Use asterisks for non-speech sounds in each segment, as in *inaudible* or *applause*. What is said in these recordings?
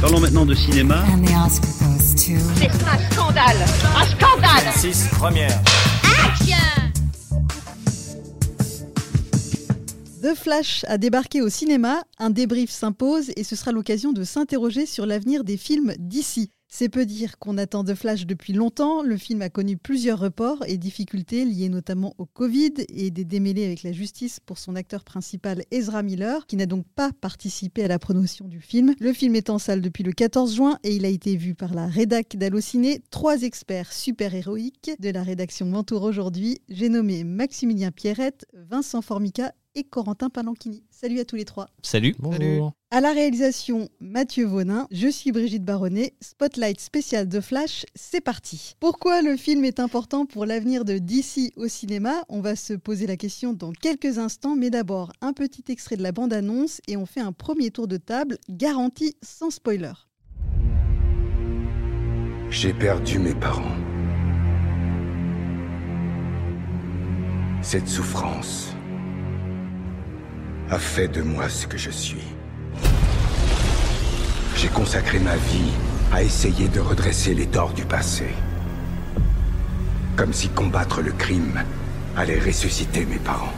Parlons maintenant de cinéma. C'est un scandale Un scandale 6, première. The Flash a débarqué au cinéma, un débrief s'impose et ce sera l'occasion de s'interroger sur l'avenir des films d'ici. C'est peu dire qu'on attend The Flash depuis longtemps. Le film a connu plusieurs reports et difficultés liées notamment au Covid et des démêlés avec la justice pour son acteur principal Ezra Miller, qui n'a donc pas participé à la promotion du film. Le film est en salle depuis le 14 juin et il a été vu par la rédac d'Allociné. Trois experts super-héroïques de la rédaction m'entourent aujourd'hui. J'ai nommé Maximilien Pierrette, Vincent Formica et Corentin Palanchini. Salut à tous les trois. Salut. Bonjour. À la réalisation, Mathieu Vaunin, je suis Brigitte Baronnet, Spotlight spécial de Flash, c'est parti. Pourquoi le film est important pour l'avenir de DC au cinéma? On va se poser la question dans quelques instants, mais d'abord un petit extrait de la bande-annonce et on fait un premier tour de table garanti sans spoiler. J'ai perdu mes parents. Cette souffrance a fait de moi ce que je suis. J'ai consacré ma vie à essayer de redresser les torts du passé. Comme si combattre le crime allait ressusciter mes parents.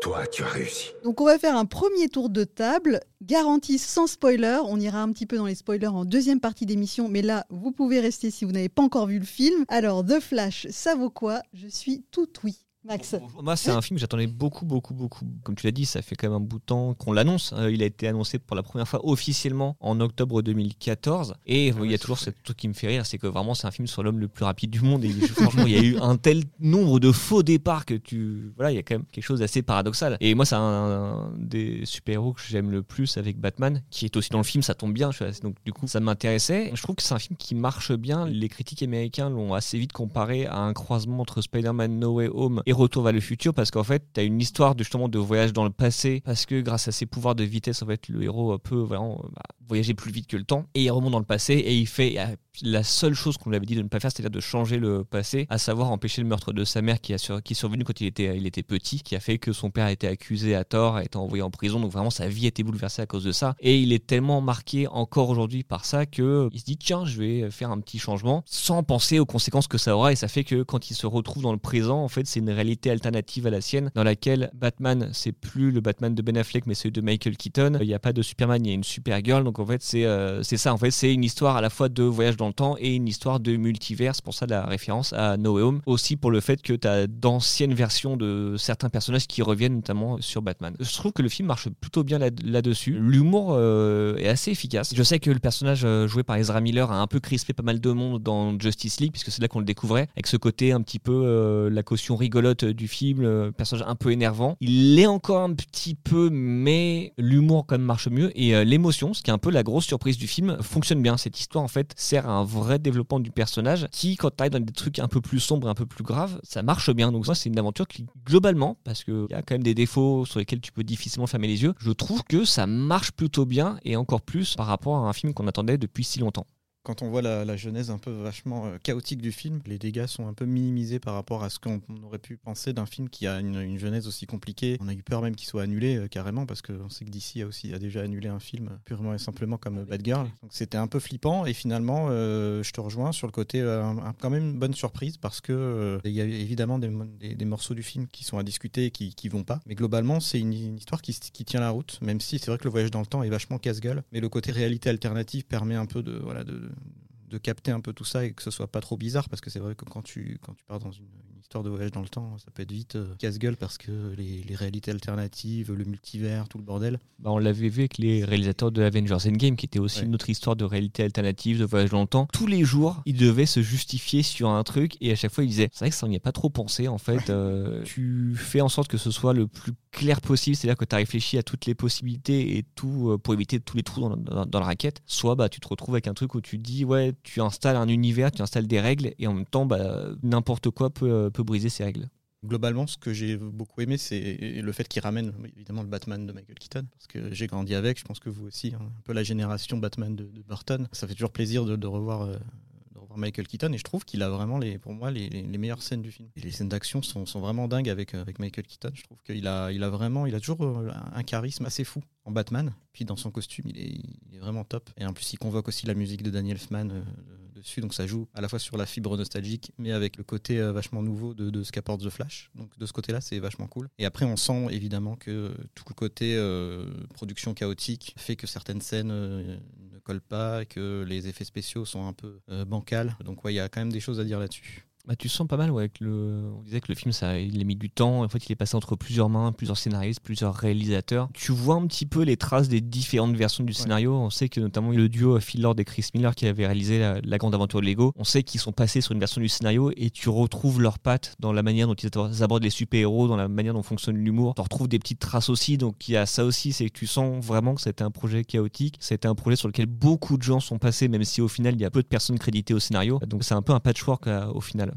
Toi, tu as réussi. Donc on va faire un premier tour de table, garanti sans spoiler. On ira un petit peu dans les spoilers en deuxième partie d'émission, mais là, vous pouvez rester si vous n'avez pas encore vu le film. Alors, The Flash, ça vaut quoi? Je suis tout oui. Max. Moi, c'est un film que j'attendais beaucoup, beaucoup, beaucoup. Comme tu l'as dit, ça fait quand même un bout de temps qu'on l'annonce. Euh, il a été annoncé pour la première fois officiellement en octobre 2014. Et Ah il y a toujours ce truc qui me fait rire, c'est que vraiment, c'est un film sur l'homme le plus rapide du monde. Et franchement, il y a eu un tel nombre de faux départs que tu. Voilà, il y a quand même quelque chose d'assez paradoxal. Et moi, c'est un, un des super-héros que j'aime le plus avec Batman, qui est aussi dans le film, ça tombe bien. donc, du coup, ça m'intéressait. Je trouve que c'est un film qui marche bien. Les critiques américains l'ont assez vite comparé à un croisement entre Spider-Man No Way Home et Retour vers le futur parce qu'en fait, tu as une histoire de, justement de voyage dans le passé parce que grâce à ses pouvoirs de vitesse, en fait, le héros peut vraiment bah, voyager plus vite que le temps et il remonte dans le passé et il fait euh, la seule chose qu'on lui avait dit de ne pas faire, c'est-à-dire de changer le passé, à savoir empêcher le meurtre de sa mère qui, a sur- qui est survenu quand il était, il était petit, qui a fait que son père a été accusé à tort, a été envoyé en prison, donc vraiment sa vie a été bouleversée à cause de ça. Et il est tellement marqué encore aujourd'hui par ça que il se dit tiens, je vais faire un petit changement sans penser aux conséquences que ça aura et ça fait que quand il se retrouve dans le présent, en fait, c'est une réalité alternative à la sienne dans laquelle Batman, c'est plus le Batman de Ben Affleck mais celui de Michael Keaton. Il n'y a pas de Superman, il y a une Supergirl. En fait, c'est euh, ça. En fait, c'est une histoire à la fois de voyage dans le temps et une histoire de multivers. C'est pour ça la référence à No Way Home. Aussi pour le fait que tu as d'anciennes versions de certains personnages qui reviennent notamment sur Batman. Je trouve que le film marche plutôt bien là- là-dessus. L'humour euh, est assez efficace. Je sais que le personnage euh, joué par Ezra Miller a un peu crispé pas mal de monde dans Justice League, puisque c'est là qu'on le découvrait, avec ce côté un petit peu euh, la caution rigolote du film, le personnage un peu énervant. Il l'est encore un petit peu, mais l'humour quand même marche mieux. Et l'émotion, ce qui est un la grosse surprise du film, fonctionne bien. Cette histoire, en fait, sert à un vrai développement du personnage qui, quand tu dans des trucs un peu plus sombres, un peu plus graves, ça marche bien. Donc ça, c'est une aventure qui, globalement, parce qu'il y a quand même des défauts sur lesquels tu peux difficilement fermer les yeux, je trouve que ça marche plutôt bien et encore plus par rapport à un film qu'on attendait depuis si longtemps. Quand on voit la, la genèse un peu vachement euh, chaotique du film, les dégâts sont un peu minimisés par rapport à ce qu'on on aurait pu penser d'un film qui a une, une genèse aussi compliquée. On a eu peur même qu'il soit annulé euh, carrément parce qu'on sait que DC a aussi a déjà annulé un film purement et simplement comme euh, Bad Girl. Donc c'était un peu flippant et finalement euh, je te rejoins sur le côté euh, quand même une bonne surprise parce que euh, il y a évidemment des, des- des morceaux du film qui sont à discuter et qui, qui vont pas. Mais globalement c'est une, une histoire qui, qui tient la route même si c'est vrai que le voyage dans le temps est vachement casse-gueule. Mais le côté réalité alternative permet un peu de voilà de de capter un peu tout ça et que ce soit pas trop bizarre parce que c'est vrai que quand tu, quand tu pars dans une, histoire de voyage dans le temps, ça peut être vite euh, casse-gueule parce que les, les réalités alternatives, le multivers, tout le bordel. Bah, on l'avait vu avec les réalisateurs de Avengers Endgame, qui était aussi Ouais. une autre histoire de réalité alternative, de voyage dans le temps. Tous les jours, ils devaient se justifier sur un truc, et à chaque fois, ils disaient C'est vrai que ça, n'y a pas trop pensé, en fait. Euh, tu fais en sorte que ce soit le plus clair possible, c'est-à-dire que tu as réfléchi à toutes les possibilités et tout euh, pour éviter tous les trous dans, dans- dans la raquette. Soit bah, tu te retrouves avec un truc où tu dis Ouais, tu installes un univers, tu installes des règles, et en même temps, bah, n'importe quoi peut, euh, briser ces règles. Globalement, ce que j'ai beaucoup aimé, c'est le fait qu'il ramène évidemment le Batman de Michael Keaton, parce que j'ai grandi avec, je pense que vous aussi, hein, un peu la génération Batman de, Burton. Ça fait toujours plaisir de, revoir. euh, de revoir Michael Keaton et je trouve qu'il a vraiment les, pour moi les, meilleures scènes du film. Les scènes d'action sont, vraiment dingues avec, avec Michael Keaton. Je trouve qu'il a, il a vraiment, il a toujours euh, un charisme assez fou en Batman. Puis dans son costume, il est, vraiment top. Et en plus, il convoque aussi la musique de Daniel Elfman euh, dessus, donc ça joue à la fois sur la fibre nostalgique, mais avec le côté euh, vachement nouveau de, de ce qu'apporte The Flash. Donc de ce côté-là, c'est vachement cool. Et après, on sent évidemment que tout le côté euh, production chaotique fait que certaines scènes collent pas, que les effets spéciaux sont un peu euh, bancals. Donc ouais, il y a quand même des choses à dire là-dessus. Bah, tu sens pas mal, ouais, avec le... on disait que le film, ça, il a mis du temps. En fait, il est passé entre plusieurs mains, plusieurs scénaristes, plusieurs réalisateurs. Tu vois un petit peu les traces des différentes versions du scénario. On sait que notamment le duo Phil Lord et Chris Miller qui avait réalisé la, la grande aventure de Lego, on sait qu'ils sont passés sur une version du scénario et tu retrouves leurs pattes dans la manière dont ils abordent les super-héros, dans la manière dont fonctionne l'humour. Tu retrouves des petites traces aussi. Donc il y a ça aussi, c'est que tu sens vraiment que c'était un projet chaotique. C'était un projet sur lequel beaucoup de gens sont passés, même si au final, il y a peu de personnes créditées au scénario. Donc c'est un peu un patchwork euh, au final.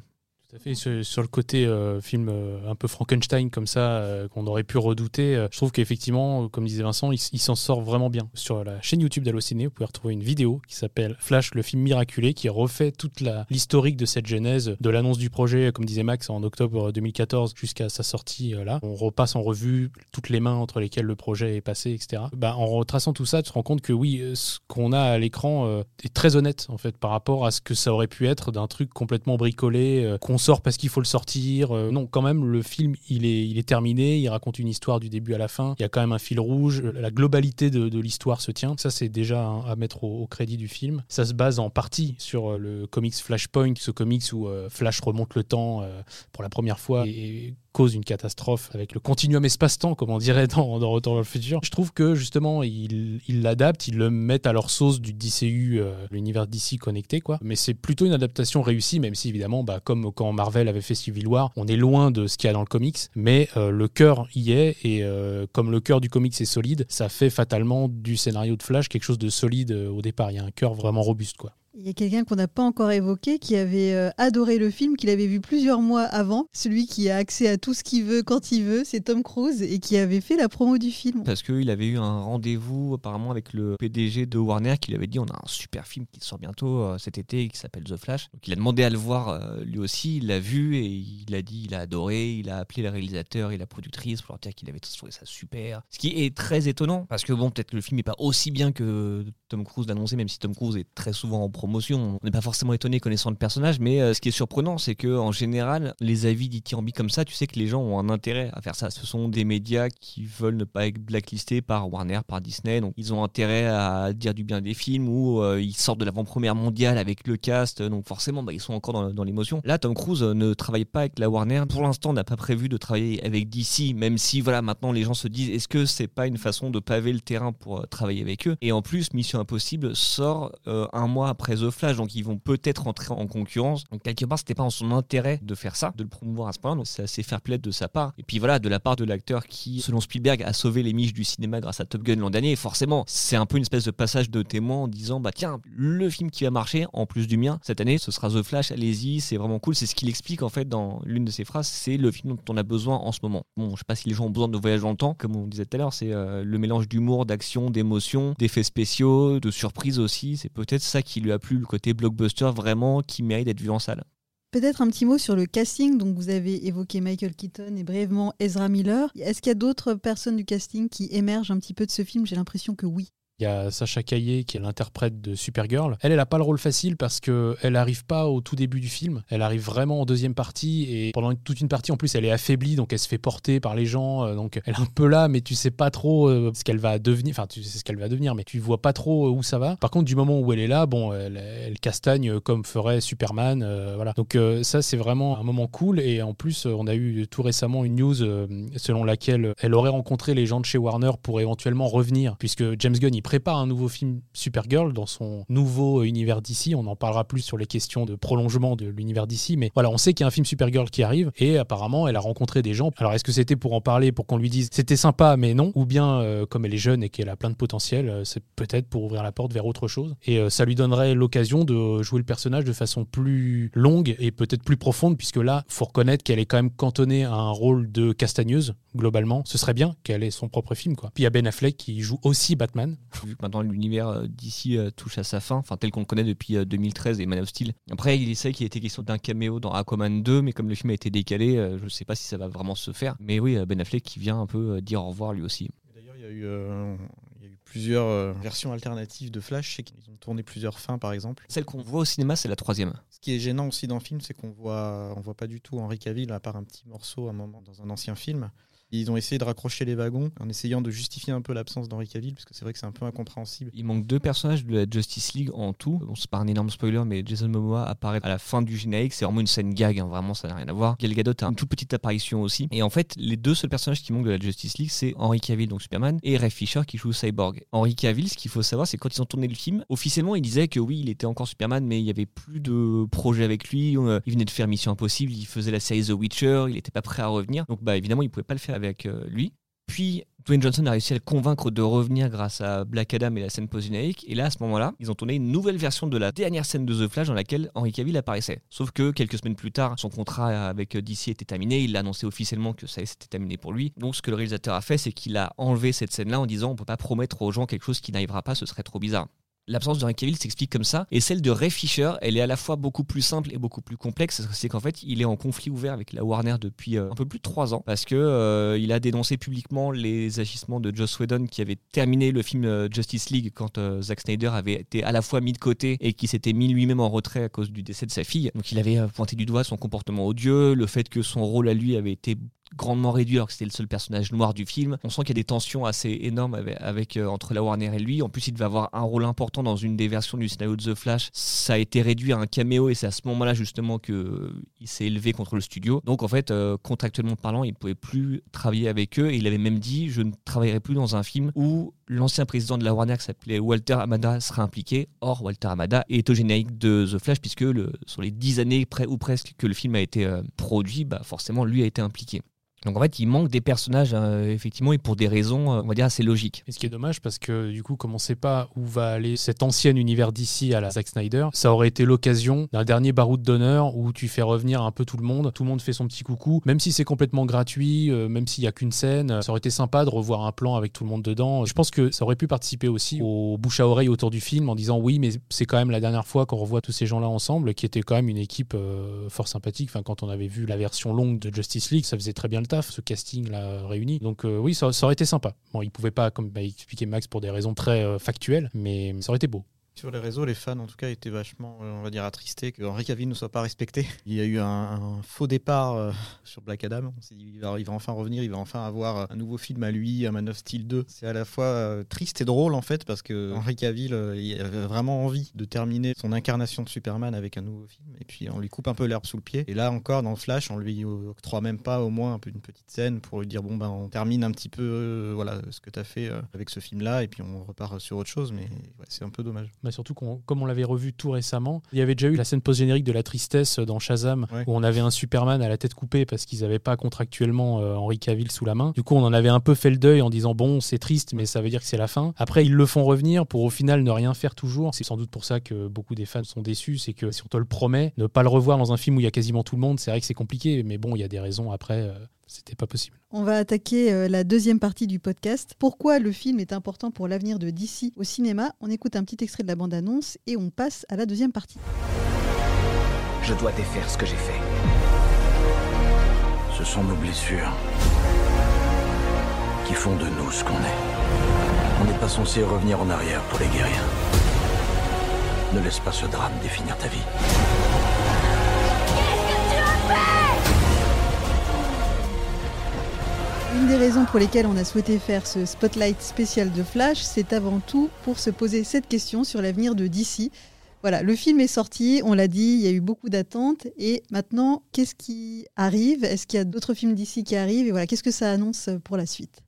Sur, le côté euh, film euh, un peu Frankenstein comme ça, euh, qu'on aurait pu redouter, je trouve qu'effectivement, comme disait Vincent, il, s'en sort vraiment bien. Sur la chaîne YouTube d'Allociné, vous pouvez retrouver une vidéo qui s'appelle Flash, le film miraculé, qui refait toute l'historique de cette genèse, de l'annonce du projet, comme disait Max, en octobre 2014 jusqu'à sa sortie là. On repasse en revue toutes les mains entre lesquelles le projet est passé, etc. Bah, en retraçant tout ça, tu te rends compte que oui, ce qu'on a à l'écran est très honnête en fait par rapport à ce que ça aurait pu être d'un truc complètement bricolé, qu'on sort parce qu'il faut le sortir. Euh, non, quand même, le film, il est, terminé, il raconte une histoire du début à la fin, il y a quand même un fil rouge, la globalité de, l'histoire se tient. Ça, c'est déjà à mettre au, crédit du film. Ça se base en partie sur euh, le comics Flashpoint, ce comics où euh, Flash remonte le temps pour la première fois et cause une catastrophe avec le continuum espace-temps, comme on dirait dans, dans Retour vers le futur. Je trouve que justement, ils l'adaptent, ils le mettent à leur sauce du DCU, euh, l'univers DC connecté, quoi. Mais c'est plutôt une adaptation réussie, même si évidemment, bah, comme quand Marvel avait fait Civil War, on est loin de ce qu'il y a dans le comics, mais euh, le cœur y est, et euh, comme le cœur du comics est solide, ça fait fatalement du scénario de Flash quelque chose de solide au départ. Il y a un cœur vraiment robuste, quoi. Il y a quelqu'un qu'on n'a pas encore évoqué qui avait euh, adoré le film, qu'il avait vu plusieurs mois avant. Celui qui a accès à tout ce qu'il veut quand il veut, c'est Tom Cruise et qui avait fait la promo du film. Parce qu'il avait eu un rendez-vous apparemment avec le PDG de Warner qui lui avait dit on a un super film qui sort bientôt euh, cet été qui s'appelle The Flash. Donc il a demandé à le voir euh, lui aussi, il l'a vu et il a dit il a adoré, il a appelé le réalisateur et la productrice pour leur dire qu'il avait trouvé ça super. Ce qui est très étonnant parce que bon peut-être que le film n'est pas aussi bien que Tom Cruise l'a annoncé même si Tom Cruise est très souvent en promotion. On n'est pas forcément étonné connaissant le personnage mais euh, ce qui est surprenant c'est que en général les avis dithyrambiques comme ça tu sais que les gens ont un intérêt à faire ça. Ce sont des médias qui veulent ne pas être blacklistés par Warner, par Disney. Donc ils ont intérêt à dire du bien des films ou euh, ils sortent de l'avant-première mondiale avec le cast. Donc forcément, bah, ils sont encore dans, dans l'émotion. Là, Tom Cruise euh, ne travaille pas avec la Warner. Pour l'instant, n'a pas prévu de travailler avec DC, même si voilà, maintenant les gens se disent est-ce que c'est pas une façon de paver le terrain pour travailler avec eux? Et en plus, Mission Impossible sort un mois après The Flash, donc ils vont peut-être entrer en concurrence. Donc quelque part, c'était pas en son intérêt de faire ça, de le promouvoir à ce point. Donc c'est assez fair play de sa part. Et puis voilà, de la part de l'acteur qui, selon Spielberg, a sauvé les miches du cinéma grâce à Top Gun l'an dernier. Forcément, c'est un peu une espèce de passage de témoin en disant bah tiens, le film qui va marcher en plus du mien cette année, ce sera The Flash. Allez-y, c'est vraiment cool. C'est ce qu'il explique en fait dans l'une de ses phrases. C'est le film dont on a besoin en ce moment. Bon, je sais pas si les gens ont besoin de voyage dans le temps, comme on disait tout à l'heure. C'est euh, le mélange d'humour, d'action, d'émotion, d'effets spéciaux, de surprises aussi. C'est peut-être ça qui lui a plu, le côté blockbuster vraiment qui mérite d'être vu en salle. Peut-être un petit mot sur le casting. Donc, vous avez évoqué Michael Keaton et brièvement Ezra Miller. Est-ce qu'il y a d'autres personnes du casting qui émergent un petit peu de ce film? J'ai l'impression que oui. Il y a Sacha Caillé qui est l'interprète de Supergirl. Elle, elle a pas le rôle facile parce que elle arrive pas au tout début du film. Elle arrive vraiment en deuxième partie et pendant toute une partie en plus, elle est affaiblie donc elle se fait porter par les gens. euh, Donc elle est un peu là, mais tu sais pas trop euh, ce qu'elle va devenir. Enfin, tu sais ce qu'elle va devenir, mais tu vois pas trop euh, où ça va. Par contre, du moment où elle est là, bon, elle, elle castagne comme ferait Superman. voilà. Donc ça, c'est vraiment un moment cool. Et en plus, on a eu tout récemment une news selon laquelle elle aurait rencontré les gens de chez Warner pour éventuellement revenir, puisque James Gunn il prépare un nouveau film Supergirl dans son nouveau univers d'ici. On en parlera plus sur les questions de prolongement de l'univers d'ici, mais voilà, on sait qu'il y a un film Supergirl qui arrive et apparemment elle a rencontré des gens. Alors est-ce que c'était pour en parler, pour qu'on lui dise c'était sympa, mais non, ou bien euh, comme elle est jeune et qu'elle a plein de potentiel, euh, c'est peut-être pour ouvrir la porte vers autre chose et euh, ça lui donnerait l'occasion de jouer le personnage de façon plus longue et peut-être plus profonde, puisque là, faut reconnaître qu'elle est quand même cantonnée à un rôle de castagneuse globalement. Ce serait bien qu'elle ait son propre film, quoi. Puis il y a Ben Affleck qui joue aussi Batman. Vu que maintenant l'univers euh, d'ici euh, touche à sa fin, enfin tel qu'on le connaît depuis euh, 2013 et Man of Steel. Après, il sait qu'il était question d'un caméo dans Aquaman 2, mais comme le film a été décalé, euh, je sais pas si ça va vraiment se faire. Mais oui, euh, Ben Affleck qui vient un peu euh, dire au revoir lui aussi. D'ailleurs, il y a eu, euh, plusieurs euh, versions alternatives de Flash. Sais qu'ils ont tourné plusieurs fins, par exemple. Celle qu'on voit au cinéma, c'est la troisième. Ce qui est gênant aussi dans le film, c'est qu'on voit, on voit pas du tout Henry Cavill, à part un petit morceau à un moment dans un ancien film. Ils ont essayé de raccrocher les wagons en essayant de justifier un peu l'absence d'Henry Cavill, parce que c'est vrai que c'est un peu incompréhensible. Il manque deux personnages de la Justice League en tout. Bon, c'est pas un énorme spoiler, mais Jason Momoa apparaît à la fin du générique. C'est vraiment une scène gag, hein, vraiment, ça n'a rien à voir. Gal Gadot a une toute petite apparition aussi. Et en fait, les deux seuls personnages qui manquent de la Justice League, c'est Henry Cavill, donc Superman, et Ray Fisher qui joue Cyborg. Henry Cavill, ce qu'il faut savoir, c'est quand ils ont tourné le film, officiellement, il disait que oui, il était encore Superman, mais il y avait plus de projet avec lui. Euh, Il venait de faire Mission Impossible, il faisait la série The Witcher, il n'était pas prêt à revenir. Donc, bah, évidemment, il pouvait pas le faire avec euh, lui. Puis Dwayne Johnson a réussi à le convaincre de revenir grâce à Black Adam et la scène post-générique. Et là, à ce moment-là, ils ont tourné une nouvelle version de la dernière scène de The Flash dans laquelle Henry Cavill apparaissait. Sauf que quelques semaines plus tard, son contrat avec DC était terminé. Il a annoncé officiellement que ça s'était terminé pour lui. Donc, ce que le réalisateur a fait, c'est qu'il a enlevé cette scène-là en disant on peut pas promettre aux gens quelque chose qui n'arrivera pas, ce serait trop bizarre. L'absence de Cavill s'explique comme ça, et celle de Ray Fisher, elle est à la fois beaucoup plus simple et beaucoup plus complexe. C'est qu'en fait, il est en conflit ouvert avec la Warner depuis euh, un peu plus de trois ans, parce que euh, il a dénoncé publiquement les agissements de Joss Whedon qui avait terminé le film euh, Justice League quand euh, Zack Snyder avait été à la fois mis de côté et qui s'était mis lui-même en retrait à cause du décès de sa fille. Donc il avait pointé du doigt son comportement odieux, le fait que son rôle à lui avait été grandement réduit alors que c'était le seul personnage noir du film. On sent qu'il y a des tensions assez énormes avec, euh, entre la Warner et lui. En plus, il devait avoir un rôle important dans une des versions du scénario de The Flash. Ça a été réduit à un caméo et c'est à ce moment-là justement que euh, il s'est élevé contre le studio. Donc en fait, euh, contractuellement parlant, il ne pouvait plus travailler avec eux et il avait même dit je ne travaillerai plus dans un film où l'ancien président de la Warner qui s'appelait Walter Amada sera impliqué. Or, Walter Amada est au générique de The Flash puisque sur les dix années près ou presque que le film a été produit, bah forcément lui a été impliqué. Donc en fait, il manque des personnages, euh, effectivement, et pour des raisons, euh, on va dire, assez logiques. Et ce qui est dommage, parce que du coup, comme on sait pas où va aller cet ancien univers d'ici à la Zack Snyder, ça aurait été l'occasion d'un dernier baroud d'honneur où tu fais revenir un peu tout le monde, tout le monde fait son petit coucou, même si c'est complètement gratuit, euh, même s'il y a qu'une scène, ça aurait été sympa de revoir un plan avec tout le monde dedans. Je pense que ça aurait pu participer aussi au bouche à oreille autour du film en disant oui, mais c'est quand même la dernière fois qu'on revoit tous ces gens-là ensemble, qui était quand même une équipe fort sympathique. Enfin, quand on avait vu la version longue de Justice League, ça faisait très bien le ce casting là réuni. Donc euh, oui, ça, aurait été sympa. Bon, il pouvait pas, comme bah, expliquait Max, pour des raisons très euh, factuelles, mais ça aurait été beau. Sur les réseaux, les fans, en tout cas, étaient vachement, euh, on va dire, attristés que Cavill ne soit pas respecté. *laughs* Il y a eu un, faux départ euh, *laughs* sur Black Adam. On s'est dit, il va, enfin revenir, il va enfin avoir euh, un nouveau film à lui, un Man of Steel 2. C'est à la fois triste et drôle, en fait, parce que Henry Cavill, euh, il avait vraiment envie de terminer son incarnation de Superman avec un nouveau film. Et puis, on lui coupe un peu l'herbe sous le pied. Et là, encore, dans Flash, on lui octroie même pas au moins un peu une petite scène pour lui dire, bon, ben, on termine un petit peu, voilà, ce que tu as fait avec ce film-là, et puis on repart sur autre chose. Mais c'est un peu dommage. Bah, surtout qu'on, comme on l'avait revu tout récemment, il y avait déjà eu la scène post-générique de la tristesse dans Shazam, Ouais. où on avait un Superman à la tête coupée parce qu'ils n'avaient pas contractuellement euh, Henry Cavill sous la main. Du coup, on en avait un peu fait le deuil en disant bon, c'est triste, mais ça veut dire que c'est la fin. Après, ils le font revenir pour au final ne rien faire toujours. C'est sans doute pour ça que beaucoup des fans sont déçus, c'est que si on te le promet, ne pas le revoir dans un film où il y a quasiment tout le monde, c'est vrai que c'est compliqué, mais bon, il y a des raisons après. euh, c'était pas possible. On va attaquer euh, la deuxième partie du podcast. Pourquoi le film est important pour l'avenir de DC au cinéma? On écoute un petit extrait de la bande-annonce et on passe à la deuxième partie. Je dois défaire ce que j'ai fait. Ce sont nos blessures qui font de nous ce qu'on est. On n'est pas censé revenir en arrière pour les guérir. Ne laisse pas ce drame définir ta vie. Une des raisons pour lesquelles on a souhaité faire ce spotlight spécial de Flash, c'est avant tout pour se poser cette question sur l'avenir de DC. Voilà, le film est sorti, on l'a dit, il y a eu beaucoup d'attentes. Et maintenant, qu'est-ce qui arrive? Est-ce qu'il y a d'autres films d'ici qui arrivent? Et voilà, qu'est-ce que ça annonce pour la suite?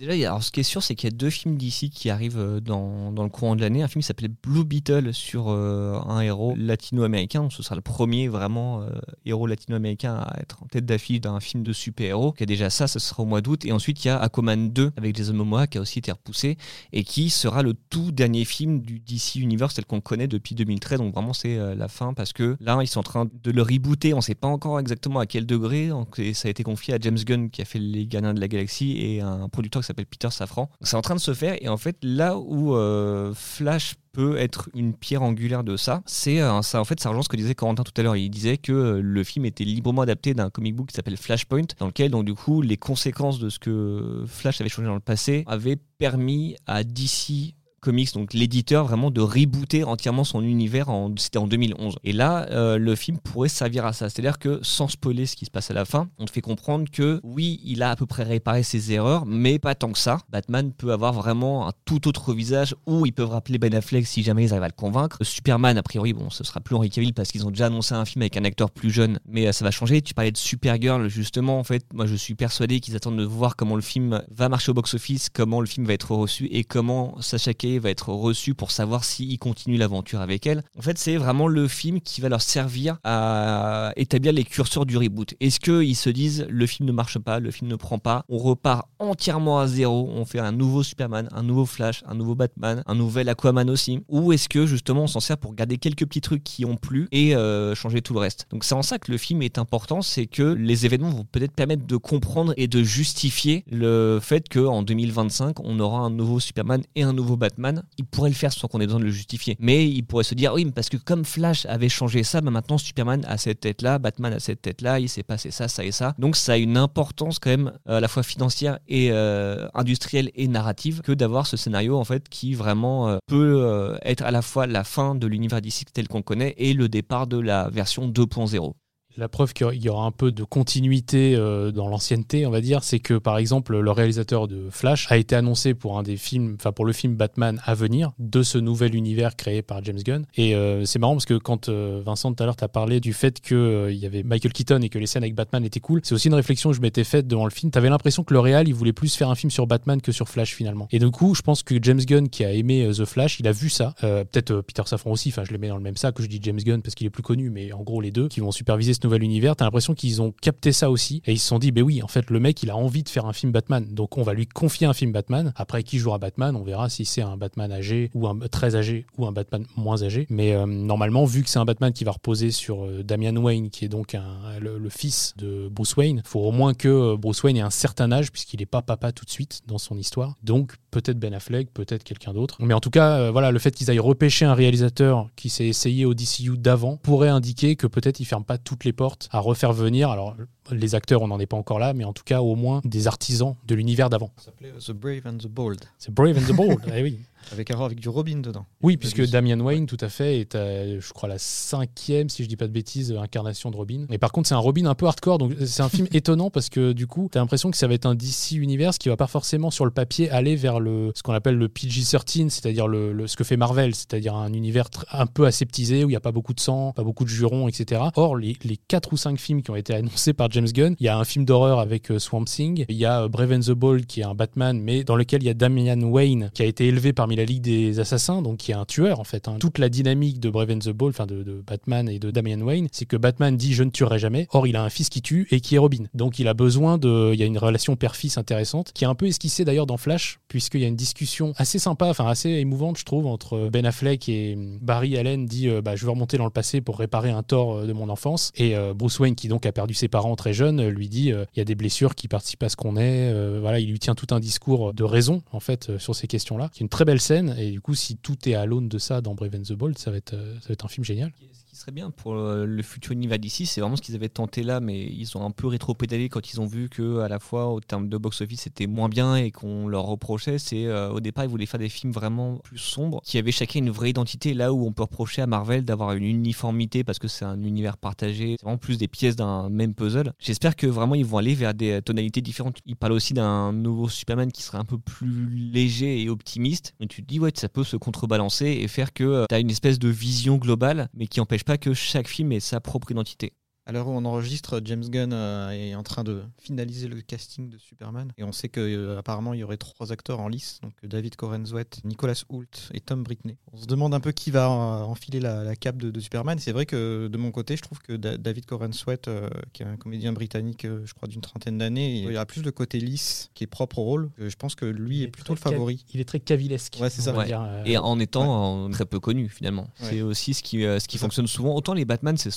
Déjà, alors, ce qui est sûr, c'est qu'il y a deux films d'ici qui arrivent euh, dans, dans le courant de l'année. Un film qui s'appelait Blue Beetle sur euh, un héros latino-américain. Ce sera le premier vraiment euh, héros latino-américain à être en tête d'affiche d'un film de super-héros. Y a déjà ça, ce sera au mois d'août. Et ensuite, il y a Aquaman 2 avec Jason Momoa qui a aussi été repoussé et qui sera le tout dernier film du DC Universe tel qu'on connaît depuis 2013. Donc, vraiment, c'est la fin parce que là, ils sont en train de le rebooter. On ne sait pas encore exactement à quel degré. Donc, ça a été confié à James Gunn qui a fait Les Gardiens de la Galaxie et un producteur qui s'appelle Peter Safran. C'est en train de se faire et en fait là où euh, Flash peut être une pierre angulaire de ça, c'est euh, en fait ça rejoint ce que disait Corentin tout à l'heure. Il disait que euh, le film était librement adapté d'un comic book qui s'appelle Flashpoint, dans lequel donc du coup les conséquences de ce que Flash avait changé dans le passé avaient permis à DC Comics, donc l'éditeur, vraiment de rebooter entièrement son univers. En, c'était en 2011. Et là, euh, le film pourrait servir à ça. C'est-à-dire que, sans spoiler ce qui se passe à la fin, on te fait comprendre que oui, il a à peu près réparé ses erreurs, mais pas tant que ça. Batman peut avoir vraiment un tout autre visage où ils peuvent rappeler Ben Affleck si jamais ils arrivent à le convaincre. Superman, a priori, bon, ce sera plus Henry Cavill parce qu'ils ont déjà annoncé un film avec un acteur plus jeune, mais euh, ça va changer. Tu parlais de Supergirl, justement. En fait, moi, je suis persuadé qu'ils attendent de voir comment le film va marcher au box-office, comment le film va être reçu et comment Sacha Va être reçu pour savoir s'il continue l'aventure avec elle. En fait, c'est vraiment le film qui va leur servir à établir les curseurs du reboot. Est-ce qu'ils se disent le film ne marche pas, le film ne prend pas, on repart entièrement à zéro, on fait un nouveau Superman, un nouveau Flash, un nouveau Batman, un nouvel Aquaman aussi Ou est-ce que justement on s'en sert pour garder quelques petits trucs qui ont plu et euh, changer tout le reste? Donc c'est en ça que le film est important, c'est que les événements vont peut-être permettre de comprendre et de justifier le fait qu'en 2025 on aura un nouveau Superman et un nouveau Batman. Il pourrait le faire sans qu'on ait besoin de le justifier. Mais il pourrait se dire oui, mais parce que comme Flash avait changé ça, bah maintenant Superman a cette tête-là, Batman a cette tête-là, il s'est passé ça, ça et ça. Donc ça a une importance quand même euh, à la fois financière et euh, industrielle et narrative que d'avoir ce scénario en fait qui vraiment euh, peut être à la fois la fin de l'univers d'ici tel qu'on connaît et le départ de la version 2.0. La preuve qu'il y aura un peu de continuité euh, dans l'ancienneté, on va dire, c'est que par exemple le réalisateur de Flash a été annoncé pour un des films, enfin pour le film Batman à venir de ce nouvel univers créé par James Gunn. Et euh, c'est marrant parce que quand euh, Vincent tout à l'heure t'a parlé du fait qu'il y avait Michael Keaton et que les scènes avec Batman étaient cool, c'est aussi une réflexion que je m'étais faite devant le film. T'avais l'impression que le réal il voulait plus faire un film sur Batman que sur Flash finalement. Et du coup, je pense que James Gunn qui a aimé euh, The Flash, il a vu ça. Euh, Peut-être euh, Peter Safran aussi. Enfin, je les mets dans le même sac que je dis James Gunn parce qu'il est plus connu, mais en gros les deux qui vont superviser nouvel univers. T'as l'impression qu'ils ont capté ça aussi et ils se sont dit, ben oui, en fait, le mec, il a envie de faire un film Batman, donc on va lui confier un film Batman. Après, qui jouera Batman, on verra si c'est un Batman âgé ou un très âgé ou un Batman moins âgé. Mais euh, normalement, vu que c'est un Batman qui va reposer sur euh, Damian Wayne, qui est donc le, fils de Bruce Wayne, faut au moins que euh, Bruce Wayne ait un certain âge puisqu'il n'est pas papa tout de suite dans son histoire. Donc peut-être Ben Affleck, peut-être quelqu'un d'autre. Mais en tout cas, voilà, le fait qu'ils aillent repêcher un réalisateur qui s'est essayé au DCU d'avant pourrait indiquer que peut-être ils ferment pas toutes les portes à refaire venir. Alors les acteurs, on n'en est pas encore là, mais en tout cas au moins des artisans de l'univers d'avant. Ça s'appelait The Brave and the Bold, C'est Brave and the Bold. *laughs* eh oui. Avec, alors, avec du Robin dedans. Oui, puisque. Damian Wayne, tout à fait, est, euh, je crois, la cinquième, si je dis pas de bêtises, incarnation de Robin. Mais par contre, c'est un Robin un peu hardcore, donc c'est un film *laughs* étonnant parce que du coup, t'as l'impression que ça va être un DC Universe qui va pas forcément sur le papier aller vers le, ce qu'on appelle le PG-13, c'est-à-dire le, le- ce que fait Marvel, c'est-à-dire un univers un peu aseptisé où il n'y a pas beaucoup de sang, pas beaucoup de jurons, etc. Or, les, les 4 ou 5 films qui ont été annoncés par James Gunn, il y a un film d'horreur avec euh, Swamp Thing, il y a euh, Brave and the Bold qui est un Batman, mais dans lequel il y a Damian Wayne qui a été élevé parmi la Ligue des Assassins, donc qui est un tueur en fait. hein. Toute la dynamique de Brave and the Bold, enfin de, Batman et de Damian Wayne, c'est que Batman dit je ne tuerai jamais. Or, il a un fils qui tue et qui est Robin. Donc, il a besoin de. Il y a une relation père-fils intéressante qui est un peu esquissée d'ailleurs dans Flash, puisqu'il y a une discussion assez sympa, enfin assez émouvante, je trouve, entre Ben Affleck et Barry Allen dit euh, bah, je veux remonter dans le passé pour réparer un tort euh, de mon enfance. Et euh, Bruce Wayne, qui donc a perdu ses parents très jeunes, lui dit il y a des blessures qui participent à ce qu'on est. Voilà, il lui tient tout un discours de raison en fait sur ces questions-là. C'est une très belle scène et du coup, si tout est à l'aune de ça dans Brave and the Bold, ça va être, euh, ça va être un film génial. Qui serait bien pour euh, le futur univers d'ici, c'est vraiment ce qu'ils avaient tenté là, mais ils ont un peu rétro-pédalé quand ils ont vu que à la fois au terme de box-office c'était moins bien et qu'on leur reprochait. C'est euh, au départ ils voulaient faire des films vraiment plus sombres, qui avaient chacun une vraie identité, là où on peut reprocher à Marvel d'avoir une uniformité parce que c'est un univers partagé, c'est vraiment plus des pièces d'un même puzzle. J'espère que vraiment ils vont aller vers des tonalités différentes. Ils parlent aussi d'un nouveau Superman qui serait un peu plus léger et optimiste, mais tu te dis ouais ça peut se contrebalancer et faire que tu as une espèce de vision globale, mais qui empêche pas que chaque film ait sa propre identité. À l'heure où on enregistre, James Gunn euh, est en train de finaliser le casting de Superman. Et on sait qu'apparemment, il y aurait trois acteurs en lice. Donc euh, David Corenswet, Nicolas Hoult et Tom Britney. On se demande un peu qui va euh, enfiler la, la cape de, de Superman. C'est vrai que de mon côté, je trouve que Da- David Corenswet, euh, qui est un comédien britannique, euh, je crois, d'une trentaine d'années, il a plus le côté lisse qui est propre au rôle. Euh, Je pense que lui est, plutôt le favori. Il est très cavilesque. Ouais, c'est ça. Ouais. dire, euh, Et en étant euh, très peu connu finalement. Ouais. C'est aussi ce qui, euh, ce qui C'est ça. fonctionne souvent. Autant les Batman, c'est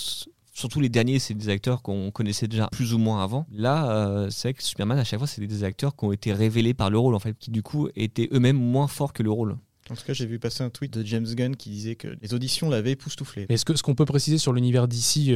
surtout les derniers, c'est des acteurs qu'on connaissait déjà plus ou moins avant. Là, euh, c'est que Superman, à chaque fois, c'est des acteurs qui ont été révélés par le rôle, en fait, qui du coup étaient eux-mêmes moins forts que le rôle. En tout cas, j'ai vu passer un tweet de James Gunn qui disait que les auditions l'avaient époustouflé. Mais ce que- ce qu'on peut préciser sur l'univers d'ici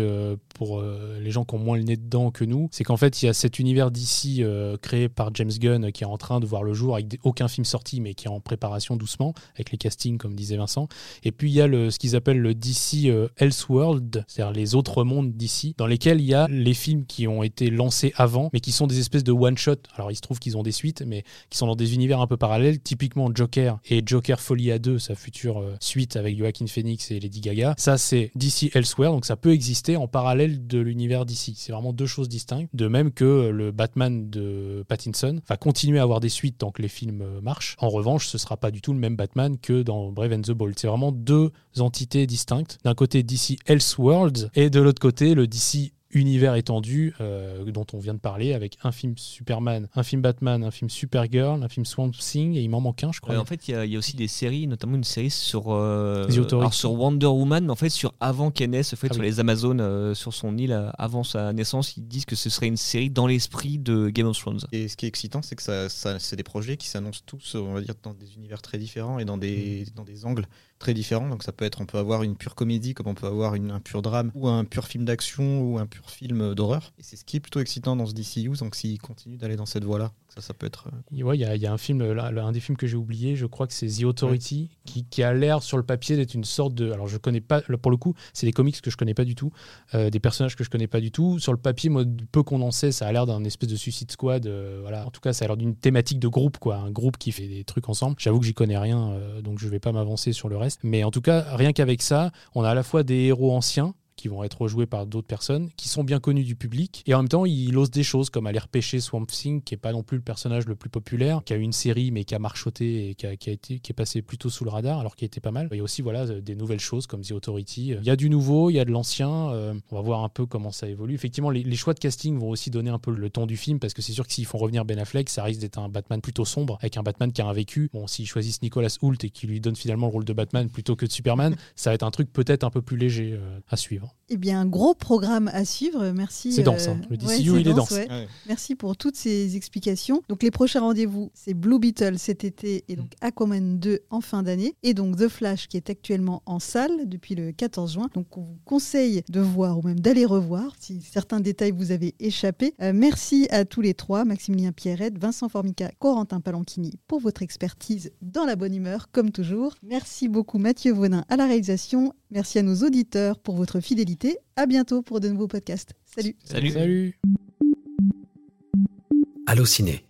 pour euh, les gens qui ont moins le nez dedans que nous, c'est qu'en fait il y a cet univers d'ici créé par James Gunn euh, qui est en train de voir le jour avec aucun film sorti mais qui est en préparation doucement avec les castings comme disait Vincent. Et puis il y a ce qu'ils appellent le DC euh, Elseworld, c'est-à-dire les autres mondes d'ici, dans lesquels il y a les films qui ont été lancés avant mais qui sont des espèces de one-shot. Alors il se trouve qu'ils ont des suites mais qui sont dans des univers un peu parallèles, typiquement Joker et Joker Folie à 2, sa future euh, suite avec Joaquin Phoenix et Lady Gaga. Ça, c'est DC Elsewhere, donc ça peut exister en parallèle de l'univers DC. C'est vraiment deux choses distinctes. De même que euh, le Batman de Pattinson va continuer à avoir des suites tant que les films euh, marchent. En revanche, ce sera pas du tout le même Batman que dans Brave and the Bold. C'est vraiment deux entités distinctes. D'un côté DC Elseworlds et de l'autre côté le DC univers étendu euh, dont on vient de parler avec un film Superman, un film Batman, un film Supergirl, un film Swamp Thing et il m'en manque un je crois. Ouais, en fait, il y, a- il y a aussi des séries, notamment une série sur, euh, alors sur Wonder Woman, mais en fait sur avant qu'elle naisse, en fait, Ah sur oui. les Amazones, euh, sur son île, euh, avant sa naissance, ils disent que ce serait une série dans l'esprit de Game of Thrones. Et ce qui est excitant, c'est que ça, ça- c'est des projets qui s'annoncent tous, on va dire, dans des univers très différents et dans des, dans des angles très différents. Donc ça peut être, on peut avoir une pure comédie, comme on peut avoir une- un pur drame, ou un pur film d'action, ou un pur film d'horreur. Et c'est ce qui est plutôt excitant dans ce DCU. Donc s'ils continuent d'aller dans cette voie-là, ça, ça peut être. euh, Ouais, il y, a- il y a un film, là, un des films que j'ai oublié, je crois que c'est The Authority, qui, qui a l'air sur le papier d'être une sorte de. Alors je connais pas, pour le coup, c'est des comics que je connais pas du tout, euh, des personnages que je connais pas du tout. Sur le papier, moi, peu qu'on en sait, ça a l'air d'un espèce de Suicide Squad. euh, voilà. En tout cas, ça a l'air d'une thématique de groupe, quoi. Un groupe qui fait des trucs ensemble. J'avoue que j'y connais rien, euh, donc je vais pas m'avancer sur le reste. Mais en tout cas, rien qu'avec ça, on a à la fois des héros anciens qui vont être rejoués par d'autres personnes, qui sont bien connus du public. Et en même temps, il ose des choses comme aller repêcher Swamp Thing, qui est pas non plus le personnage le plus populaire, qui a eu une série mais qui a marchoté et qui, a, qui a été, qui est passé plutôt sous le radar, alors qu'il était pas mal. Il y a aussi voilà, des nouvelles choses comme The Authority. Il y a du nouveau, il y a de l'ancien. euh, on va voir un peu comment ça évolue. Effectivement, les, les choix de casting vont aussi donner un peu le ton du film, parce que c'est sûr que s'ils font revenir Ben Affleck, ça risque d'être un Batman plutôt sombre, avec un Batman qui a un vécu. Bon, s'ils choisissent Nicolas Hoult et qui lui donne finalement le rôle de Batman plutôt que de Superman, *laughs* ça va être un truc peut-être un peu plus léger euh, à suivre. Eh bien, un gros programme à suivre. Merci. C'est dense, hein. Le DCU, il est dense. ouais. Ouais. Merci pour toutes ces explications. Donc, les prochains rendez-vous, c'est Blue Beetle cet été et donc Aquaman 2 en fin d'année. Et donc The Flash qui est actuellement en salle depuis le 14 juin. Donc, on vous conseille de voir ou même d'aller revoir si certains détails vous avaient échappé. Euh, merci à tous les trois, Maximilien Pierrette, Vincent Formica, Corentin Palanchini, pour votre expertise dans la bonne humeur, comme toujours. Merci beaucoup Mathieu Vonin à la réalisation. Merci à nos auditeurs pour votre fidélité. À bientôt pour de nouveaux podcasts. Salut. Salut. Salut. Allociné,